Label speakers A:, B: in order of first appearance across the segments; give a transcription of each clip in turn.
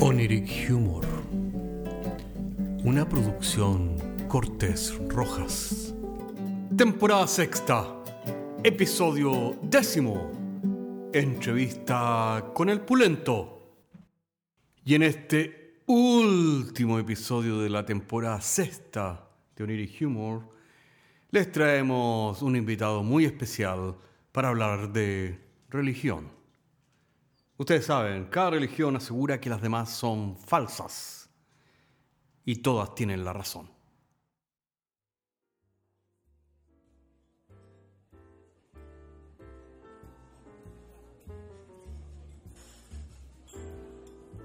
A: Oniric Humor. Una producción Cortés Rojas. Temporada sexta. Episodio décimo. Entrevista con el Pulento. Y en este último episodio de la temporada sexta de Oniric Humor, les traemos un invitado muy especial para hablar de religión. Ustedes saben, cada religión asegura que las demás son falsas y todas tienen la razón.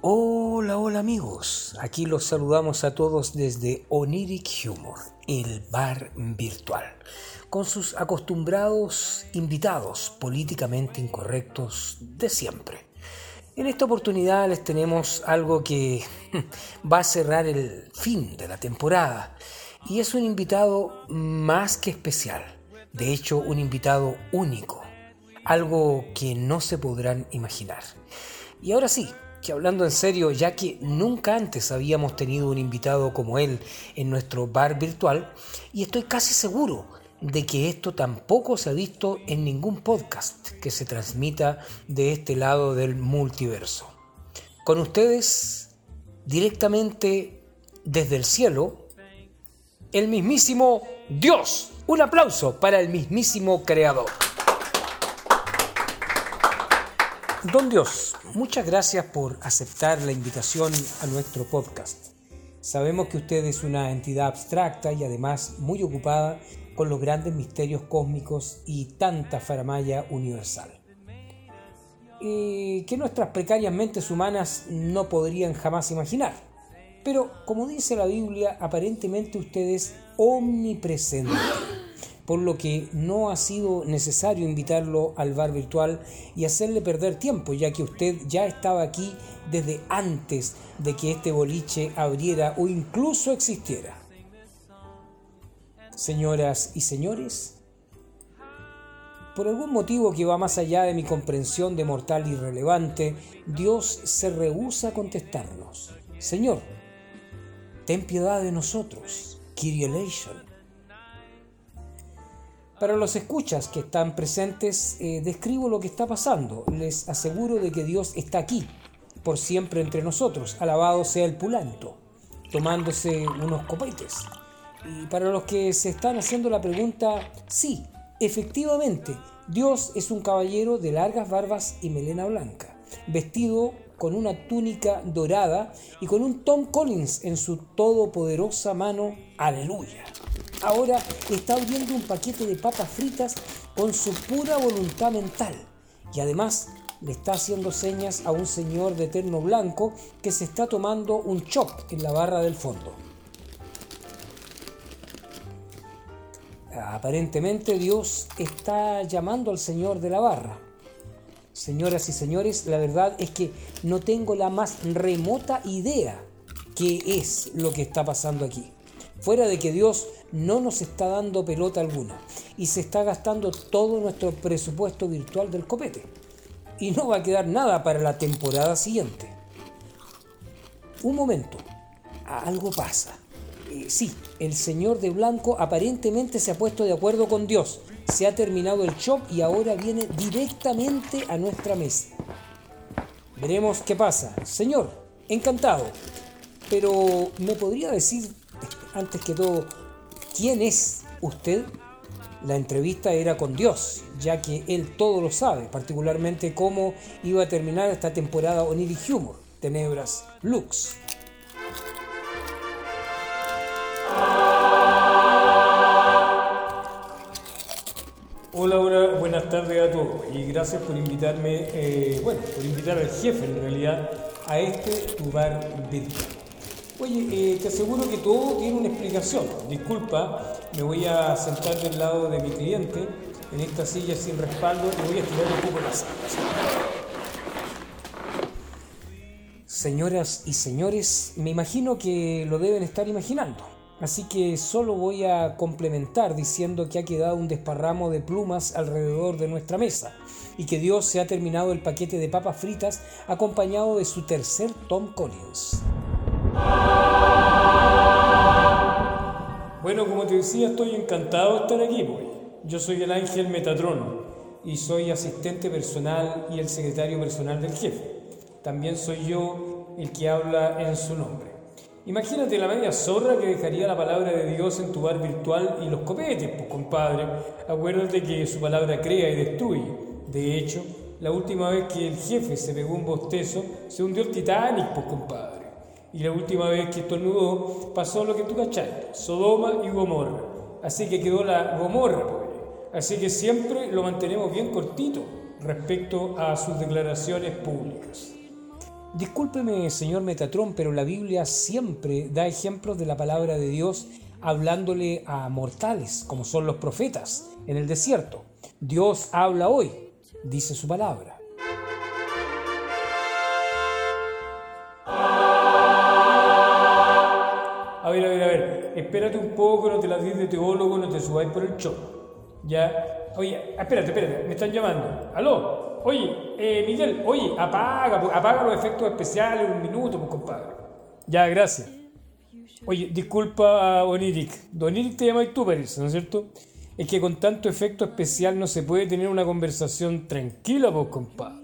B: Hola, hola amigos, aquí los saludamos a todos desde Oniric Humor, el bar virtual, con sus acostumbrados invitados políticamente incorrectos de siempre. En esta oportunidad les tenemos algo que va a cerrar el fin de la temporada y es un invitado más que especial, de hecho un invitado único, algo que no se podrán imaginar. Y ahora sí, que hablando en serio, ya que nunca antes habíamos tenido un invitado como él en nuestro bar virtual, y estoy casi seguro de que esto tampoco se ha visto en ningún podcast que se transmita de este lado del multiverso. Con ustedes, directamente desde el cielo, el mismísimo Dios. Un aplauso para el mismísimo Creador. Don Dios, muchas gracias por aceptar la invitación a nuestro podcast. Sabemos que usted es una entidad abstracta y además muy ocupada con los grandes misterios cósmicos y tanta faramaya universal. Que nuestras precarias mentes humanas no podrían jamás imaginar. Pero, como dice la Biblia, aparentemente usted es omnipresente por lo que no ha sido necesario invitarlo al bar virtual y hacerle perder tiempo, ya que usted ya estaba aquí desde antes de que este boliche abriera o incluso existiera. Señoras y señores, por algún motivo que va más allá de mi comprensión de mortal irrelevante, Dios se rehúsa a contestarnos. Señor, ten piedad de nosotros. Kyrie para los escuchas que están presentes, eh, describo lo que está pasando. Les aseguro de que Dios está aquí, por siempre entre nosotros. Alabado sea el pulanto, tomándose unos copetes. Y para los que se están haciendo la pregunta, sí, efectivamente, Dios es un caballero de largas barbas y melena blanca, vestido con una túnica dorada y con un Tom Collins en su todopoderosa mano. Aleluya ahora está abriendo un paquete de papas fritas con su pura voluntad mental. Y además le está haciendo señas a un señor de terno blanco que se está tomando un chop en la barra del fondo. Aparentemente Dios está llamando al señor de la barra. Señoras y señores, la verdad es que no tengo la más remota idea qué es lo que está pasando aquí. Fuera de que Dios no nos está dando pelota alguna y se está gastando todo nuestro presupuesto virtual del copete. Y no va a quedar nada para la temporada siguiente. Un momento, algo pasa. Eh, sí, el señor de blanco aparentemente se ha puesto de acuerdo con Dios. Se ha terminado el shop y ahora viene directamente a nuestra mesa. Veremos qué pasa. Señor, encantado. Pero ¿me podría decir antes que todo, ¿quién es usted? La entrevista era con Dios, ya que Él todo lo sabe, particularmente cómo iba a terminar esta temporada Oniri Humor, Tenebras Lux. Hola, hola, buenas tardes a todos y gracias por invitarme, eh, bueno, por invitar al jefe en realidad a este lugar virtual. Oye, eh, te aseguro que todo tiene una explicación. Disculpa, me voy a sentar del lado de mi cliente en esta silla sin respaldo y voy a estirar un poco la sala. Señoras y señores, me imagino que lo deben estar imaginando.
C: Así que solo voy a complementar diciendo que ha quedado un desparramo de plumas alrededor de nuestra mesa y que Dios se ha terminado el paquete de papas fritas acompañado de su tercer Tom Collins.
B: Bueno, como te decía, estoy encantado de estar aquí, boy. Yo soy el ángel Metatron y soy asistente personal y el secretario personal del jefe. También soy yo el que habla en su nombre. Imagínate la media zorra que dejaría la palabra de Dios en tu bar virtual y los copetes, pues compadre. Acuérdate que su palabra crea y destruye. De hecho, la última vez que el jefe se pegó un bostezo, se hundió el Titanic, pues compadre. Y la última vez que estornudó, pasó lo que tú cachai, Sodoma y Gomorra. Así que quedó la Gomorra, pues. Así que siempre lo mantenemos bien cortito respecto a sus declaraciones públicas.
C: Discúlpeme, señor Metatron, pero la Biblia siempre da ejemplos de la palabra de Dios hablándole a mortales, como son los profetas, en el desierto. Dios habla hoy, dice su palabra.
B: A ver, a ver, a ver, espérate un poco, no te la dices de teólogo, no te subáis por el show. Ya, oye, espérate, espérate, me están llamando. ¿Aló? Oye, eh, Miguel, oye, apaga, apaga los efectos especiales un minuto, pues, compadre. Ya, gracias. Oye, disculpa, Oniric. Oniric te llama tú, ¿no es cierto? Es que con tanto efecto especial no se puede tener una conversación tranquila, pues, compadre.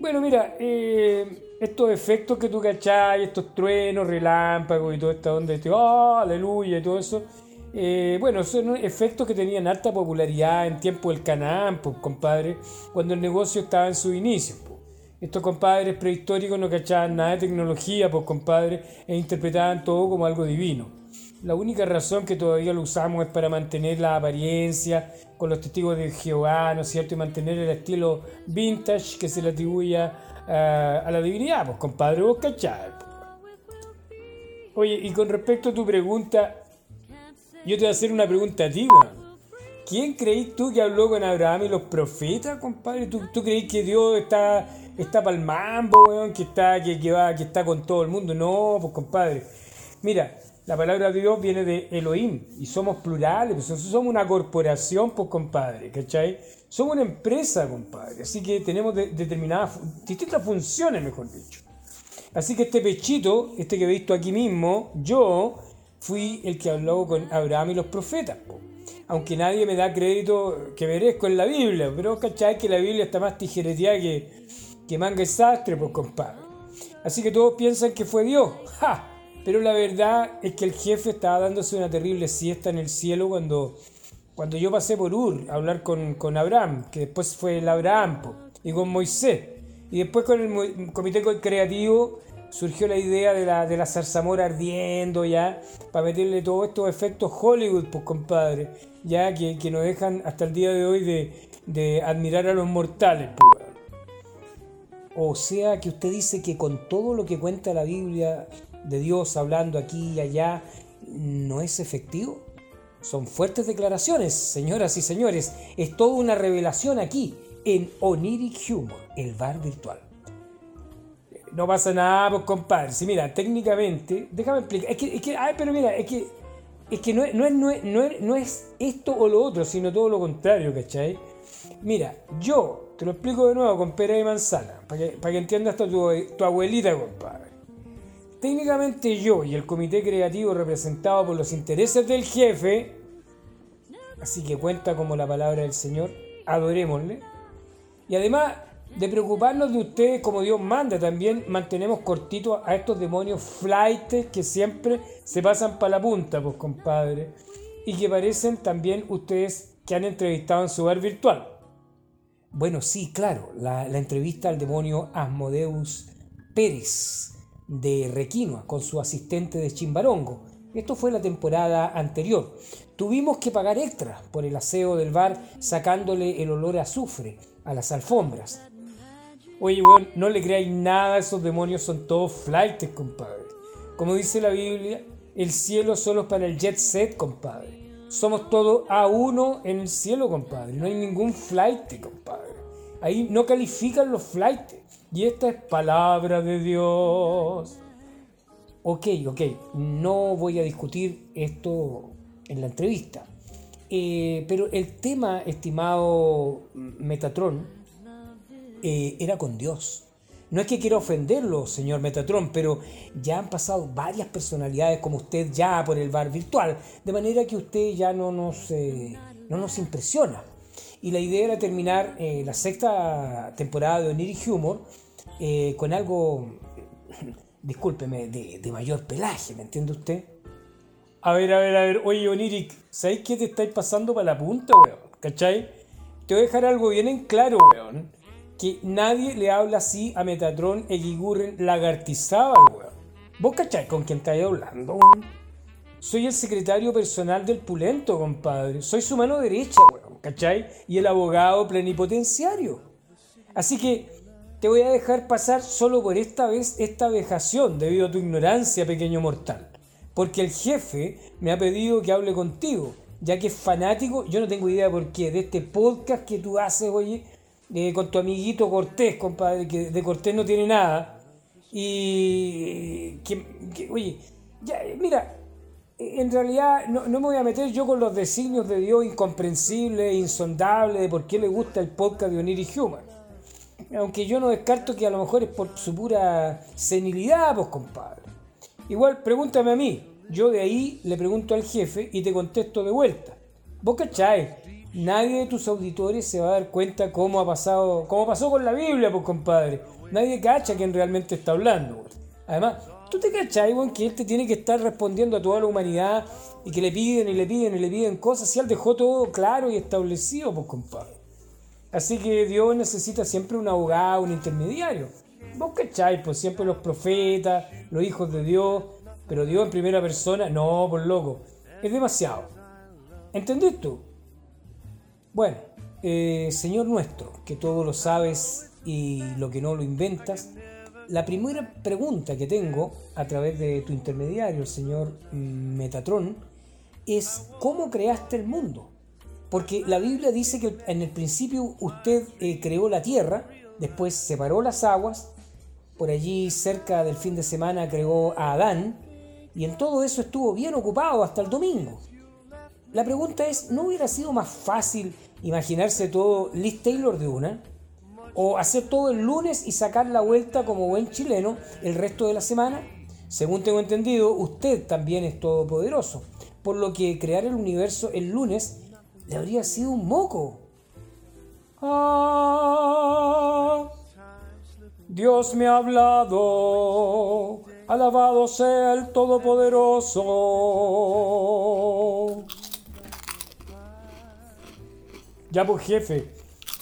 B: Bueno, mira, eh, estos efectos que tú cachai, estos truenos, relámpagos y toda esta onda de, oh, aleluya y todo eso, eh, bueno, son efectos que tenían alta popularidad en tiempo del Canaán, pues, compadre, cuando el negocio estaba en su inicio. Pues. Estos compadres prehistóricos no cachaban nada de tecnología, pues, compadre, e interpretaban todo como algo divino. La única razón que todavía lo usamos es para mantener la apariencia con los testigos de Jehová, ¿no es cierto? Y mantener el estilo vintage que se le atribuye a, a la divinidad, pues, compadre, vos cachai. Oye, y con respecto a tu pregunta, yo te voy a hacer una pregunta a ti, weón. ¿Quién creís tú que habló con Abraham y los profetas, compadre? ¿Tú, tú que Dios está, está para el mambo, weón? Que está, que, que, va, que está con todo el mundo. No, pues, compadre. Mira, la palabra de Dios viene de Elohim y somos plurales, pues somos una corporación, pues, compadre, ¿cachai? Somos una empresa, compadre. Así que tenemos determinadas, distintas funciones, mejor dicho. Así que este pechito, este que he visto aquí mismo, yo fui el que habló con Abraham y los profetas. Aunque nadie me da crédito que merezco en la Biblia, pero cachai que la Biblia está más tijereteada que, que manga y sastre, pues compadre. Así que todos piensan que fue Dios. ¡Ja! Pero la verdad es que el jefe estaba dándose una terrible siesta en el cielo cuando, cuando yo pasé por Ur a hablar con, con Abraham, que después fue el Abraham, y con Moisés. Y después con el comité creativo surgió la idea de la, de la zarzamora ardiendo ya, para meterle todos estos efectos Hollywood, pues compadre, ya que, que nos dejan hasta el día de hoy de, de admirar a los mortales, pues. O sea que usted dice que con todo lo que cuenta la Biblia de Dios hablando aquí y allá, ¿no es efectivo? Son fuertes declaraciones, señoras y señores. Es toda una revelación aquí en Oniric Humor, el bar virtual. No pasa nada, pues compadre. Si mira, técnicamente, déjame explicar. Es que, es que ay, pero mira, es que, es que no, es, no, es, no, es, no, es, esto o lo otro, sino todo lo contrario, ¿cachai? Mira, yo te lo explico de nuevo con pera y manzana, para que, para que entiendas tu, tu abuelita, compadre. Técnicamente yo y el comité creativo representado por los intereses del jefe, así que cuenta como la palabra del Señor, adorémosle. Y además de preocuparnos de ustedes como Dios manda, también mantenemos cortitos a estos demonios flightes que siempre se pasan para la punta, pues compadre, y que parecen también ustedes que han entrevistado en su bar virtual. Bueno, sí, claro, la, la entrevista al demonio Asmodeus Pérez de Requinoa con su asistente de Chimbarongo. Esto fue la temporada anterior. Tuvimos que pagar extra por el aseo del bar sacándole el olor a azufre a las alfombras. Oye, no le creáis nada, esos demonios son todos flights, compadre. Como dice la Biblia, el cielo solo es para el jet set, compadre. Somos todos a uno en el cielo, compadre. No hay ningún flight, compadre. Ahí no califican los flights. Y esta es palabra de Dios.
C: Ok, ok, no voy a discutir esto en la entrevista. Eh, pero el tema, estimado Metatron, eh, era con Dios. No es que quiera ofenderlo, señor Metatron, pero ya han pasado varias personalidades como usted ya por el bar virtual, de manera que usted ya no nos, eh, no nos impresiona. Y la idea era terminar la sexta temporada de Oniric Humor con algo, discúlpeme, de, de mayor pelaje, ¿me entiende usted?
B: A ver, a ver, a ver. Oye, Oniric, ¿sabéis qué te estáis pasando para la punta, weón? ¿Cachai? Te voy a dejar algo bien en claro, weón. Que nadie le habla así a Metatron Egigurren Lagartizábal, weón. ¿Vos cachai con quién estáis hablando, weón? Soy el secretario personal del Pulento, compadre. Soy su mano derecha, weón. ¿Cachai? Y el abogado plenipotenciario. Así que te voy a dejar pasar solo por esta vez esta vejación debido a tu ignorancia, pequeño mortal porque el jefe me ha pedido que hable contigo, ya que es fanático, yo no tengo idea por qué, de este podcast que tú haces, oye, eh, con tu amiguito Cortés, compadre, que de Cortés no tiene nada. Y que, oye, ya, mira, en realidad no, me voy a meter yo con los designios de Dios incomprensibles, insondables, de por qué le gusta el podcast de Oniri Human. Aunque yo no descarto que a lo mejor es por su pura senilidad, pues compadre. Igual, pregúntame a mí. Yo de ahí le pregunto al jefe y te contesto de vuelta. Vos cachai, nadie de tus auditores se va a dar cuenta cómo ha pasado, cómo pasó con la Biblia, pues compadre. Nadie cacha quién realmente está hablando. Además, tú te cachai, bueno, que él te tiene que estar respondiendo a toda la humanidad y que le piden y le piden y le piden cosas y él dejó todo claro y establecido, pues compadre. Así que Dios necesita siempre un abogado, un intermediario. Vos cachai, pues siempre los profetas, los hijos de Dios, pero Dios en primera persona, no, por loco, es demasiado. ¿Entendés tú? Bueno, eh, Señor nuestro, que todo lo sabes y lo que no lo inventas, la primera pregunta que tengo a través de tu intermediario, el señor Metatron, es ¿cómo creaste el mundo? Porque la Biblia dice que en el principio usted eh, creó la tierra, después separó las aguas por allí cerca del fin de semana creó a Adán y en todo eso estuvo bien ocupado hasta el domingo. La pregunta es, ¿no hubiera sido más fácil imaginarse todo Liz Taylor de una? ¿O hacer todo el lunes y sacar la vuelta como buen chileno el resto de la semana? Según tengo entendido, usted también es todopoderoso, por lo que crear el universo el lunes le habría sido un moco. Ah, Dios me ha hablado, alabado sea el Todopoderoso. Ya pues jefe,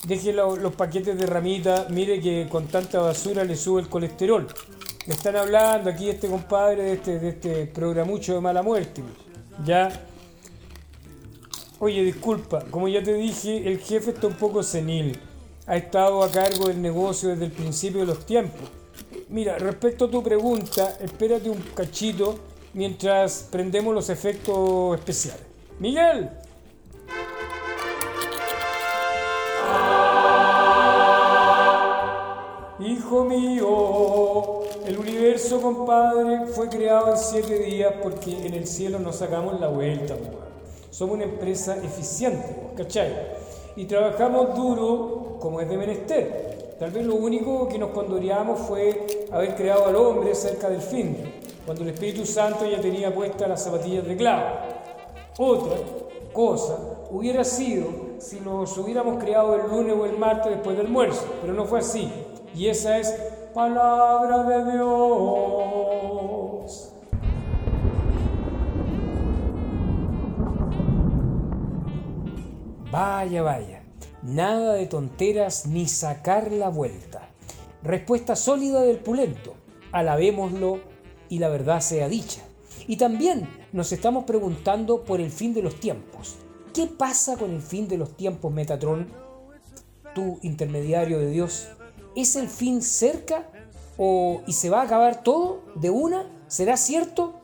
B: deje los paquetes de ramita, mire que con tanta basura le sube el colesterol. Le están hablando aquí este compadre de este, de este programucho de mala muerte. Ya. Oye, disculpa, como ya te dije, el jefe está un poco senil ha estado a cargo del negocio desde el principio de los tiempos. Mira, respecto a tu pregunta, espérate un cachito mientras prendemos los efectos especiales. Miguel. Hijo mío, el universo, compadre, fue creado en siete días porque en el cielo nos sacamos la vuelta, Somos una empresa eficiente, ¿cachai? y trabajamos duro como es de menester. Tal vez lo único que nos condoreamos fue haber creado al hombre cerca del fin, cuando el Espíritu Santo ya tenía puestas las zapatillas de clavo. Otra cosa hubiera sido si nos hubiéramos creado el lunes o el martes después del almuerzo, pero no fue así. Y esa es palabra de Dios. Vaya, vaya. Nada de tonteras ni sacar la vuelta. Respuesta sólida del pulento. Alabémoslo y la verdad sea dicha. Y también nos estamos preguntando por el fin de los tiempos. ¿Qué pasa con el fin de los tiempos, Metatron? Tu intermediario de Dios. ¿Es el fin cerca? ¿O y se va a acabar todo de una? ¿Será cierto?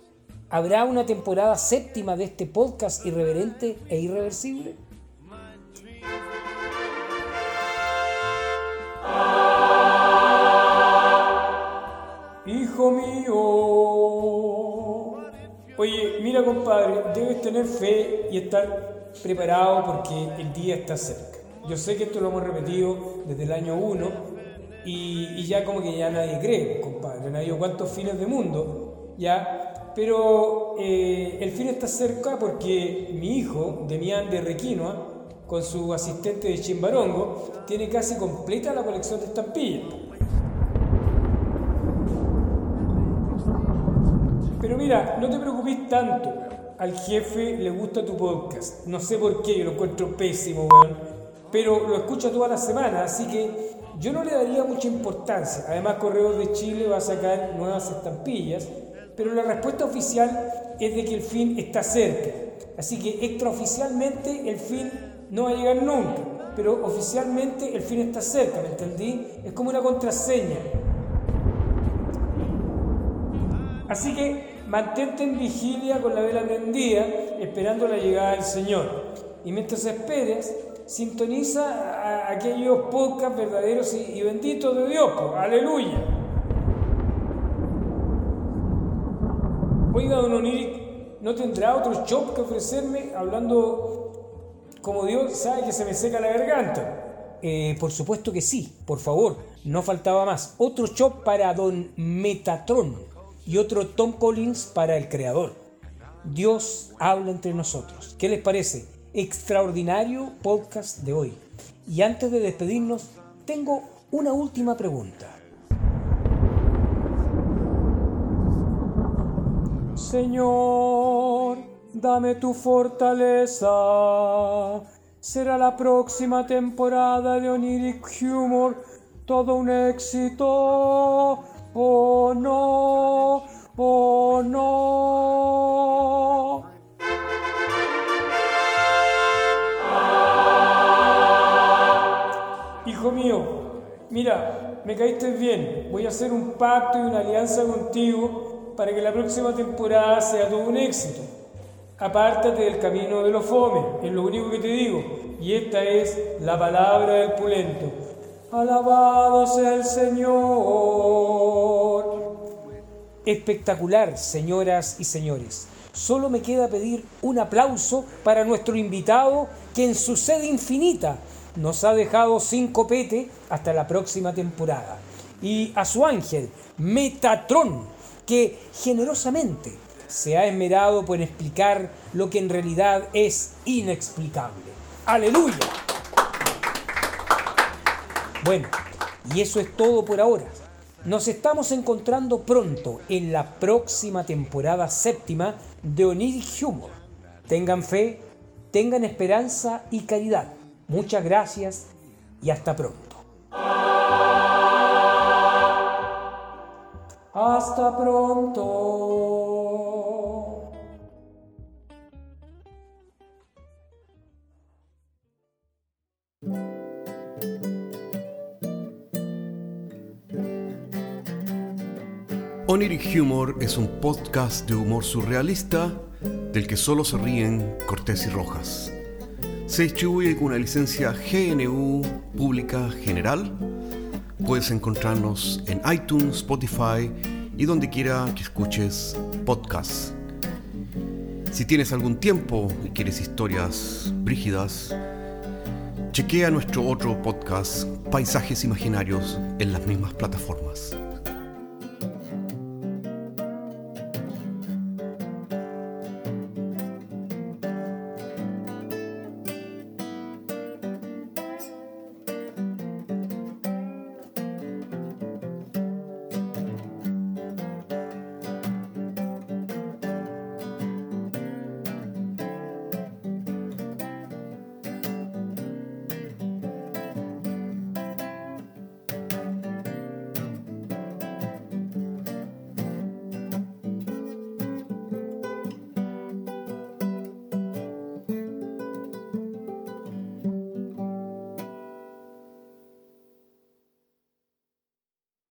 B: ¿Habrá una temporada séptima de este podcast irreverente e irreversible? Hijo mío, Oye, mira compadre, debes tener fe y estar preparado porque el día está cerca. Yo sé que esto lo hemos repetido desde el año 1 y, ya como que ya nadie cree, compadre. Han habido cuántos fines de mundo, ya. Pero eh, el fin está cerca porque mi hijo, Demián de Requinoa, con su asistente de Chimbarongo, tiene casi completa la colección de estampillas. Pero mira, no te preocupes tanto. Al jefe le gusta tu podcast. No sé por qué, yo lo encuentro pésimo, weón. Pero lo escucha toda la semana, así que yo no le daría mucha importancia. Además, Correos de Chile va a sacar nuevas estampillas, pero la respuesta oficial es de que el fin está cerca. Así que extraoficialmente el fin no va a llegar nunca, pero oficialmente el fin está cerca, ¿me entendí? Es como una contraseña. Así que mantente en vigilia con la vela prendida, esperando la llegada del Señor. Y mientras esperes, sintoniza aquellos podcasts verdaderos y, benditos de Dios. Aleluya. Oiga, don Oniric, ¿no tendrá otro shop que ofrecerme hablando como Dios sabe que se me seca la garganta?
D: Eh, por supuesto que sí, por favor, no faltaba más. Otro shop para Don Metatron y otro Tom Collins para el creador. Dios habla entre nosotros. ¿Qué les parece? Extraordinario podcast de hoy. Y antes de despedirnos, tengo una última pregunta.
B: Señor, dame tu fortaleza. Será la próxima temporada de Oniric Humor todo un éxito Oh no, oh no. Mío, mira, me caíste bien. Voy a hacer un pacto y una alianza contigo para que la próxima temporada sea todo un éxito. Apártate del camino de los fome, es lo único que te digo. Y esta es la palabra del pulento. Alabado sea el Señor.
D: Espectacular, señoras y señores. Solo me queda pedir un aplauso para nuestro invitado que en su sede infinita nos ha dejado sin copete hasta la próxima temporada. Y a su ángel, Metatron, que generosamente se ha esmerado por explicar lo que en realidad es inexplicable. Aleluya. Bueno, y eso es todo por ahora. Nos estamos encontrando pronto en la próxima temporada séptima de Oniric Humor. Tengan fe, tengan esperanza y caridad. Muchas gracias y hasta pronto.
B: Hasta pronto.
E: Oniric Humor es un podcast de humor surrealista del que solo se ríen Cortés y Rojas. Se distribuye con una licencia GNU Pública General. Puedes encontrarnos en iTunes, Spotify y donde quiera que escuches podcasts. Si tienes algún tiempo y quieres historias brígidas, chequea nuestro otro podcast, Paisajes Imaginarios, en las mismas plataformas.